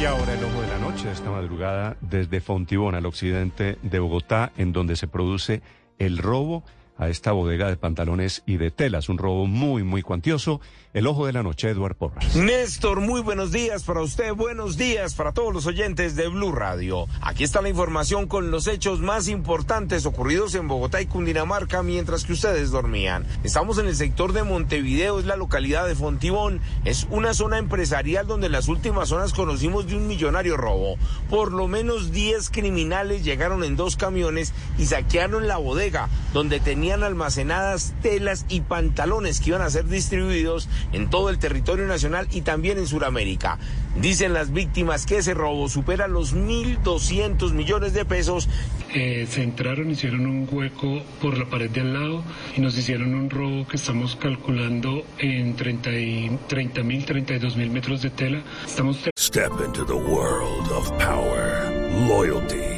Y ahora el ojo de la noche, esta madrugada, desde Fontibón al occidente de Bogotá, en donde se produce el robo a esta bodega de pantalones y de telas. Un robo muy, muy cuantioso. El ojo de la noche, Eduard Porras. Néstor, muy buenos días para usted, buenos días para todos los oyentes de Blue Radio. Aquí está la información con los hechos más importantes ocurridos en Bogotá y Cundinamarca mientras que ustedes dormían. Estamos en el sector de Montevideo, es la localidad de Fontibón. Es una zona empresarial donde en las últimas zonas conocimos de un millonario robo. Por lo menos 10 criminales llegaron en dos camiones y saquearon la bodega donde tenían almacenadas telas y pantalones que iban a ser distribuidos en todo el territorio nacional y también en Sudamérica. Dicen las víctimas que ese robo supera los 1.200 millones de pesos. Eh, se entraron, hicieron un hueco por la pared de al lado y nos hicieron un robo que estamos calculando en 30 mil, 32 mil metros de tela. Estamos... Step into the world of power, loyalty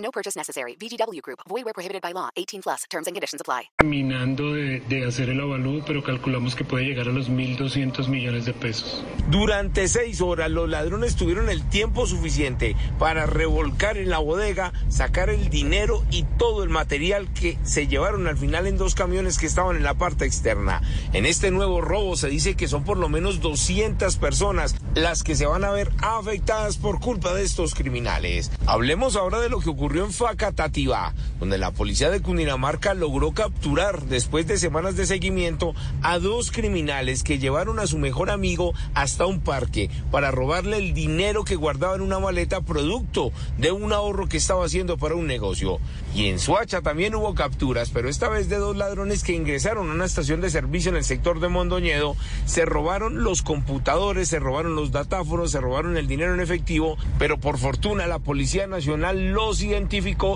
No purchase necessary. VGW Group. Void where prohibited by law. 18 plus. Terms and conditions apply. Terminando de, de hacer el avalúo, pero calculamos que puede llegar a los 1.200 millones de pesos. Durante seis horas los ladrones tuvieron el tiempo suficiente para revolcar en la bodega, sacar el dinero y todo el material que se llevaron al final en dos camiones que estaban en la parte externa. En este nuevo robo se dice que son por lo menos 200 personas las que se van a ver afectadas por culpa de estos criminales. Hablemos ahora de lo que ocurrió en Facatativá, donde la policía de Cundinamarca logró capturar, después de semanas de seguimiento, a dos criminales que llevaron a su mejor amigo hasta un parque para robarle el dinero que guardaba en una maleta producto de un ahorro que estaba haciendo para un negocio. Y en Suacha también hubo capturas, pero esta vez de dos ladrones que ingresaron a una estación de servicio en el sector de Mondoñedo, se robaron los computadores, se robaron los datáfonos, se robaron el dinero en efectivo, pero por fortuna la Policía Nacional los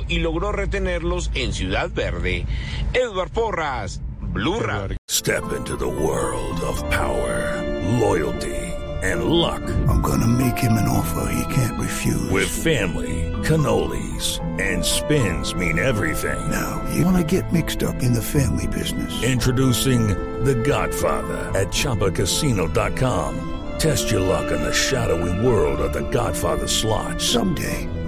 y logró retenerlos en Ciudad Verde. Edward Porras, Blue Radio. Step into the world of power, loyalty and luck. I'm gonna make him an offer he can't refuse. With family, cannolis and spins mean everything. Now, you wanna get mixed up in the family business. Introducing The Godfather at ChumbaCasino.com. Test your luck in the shadowy world of The Godfather slot. Someday,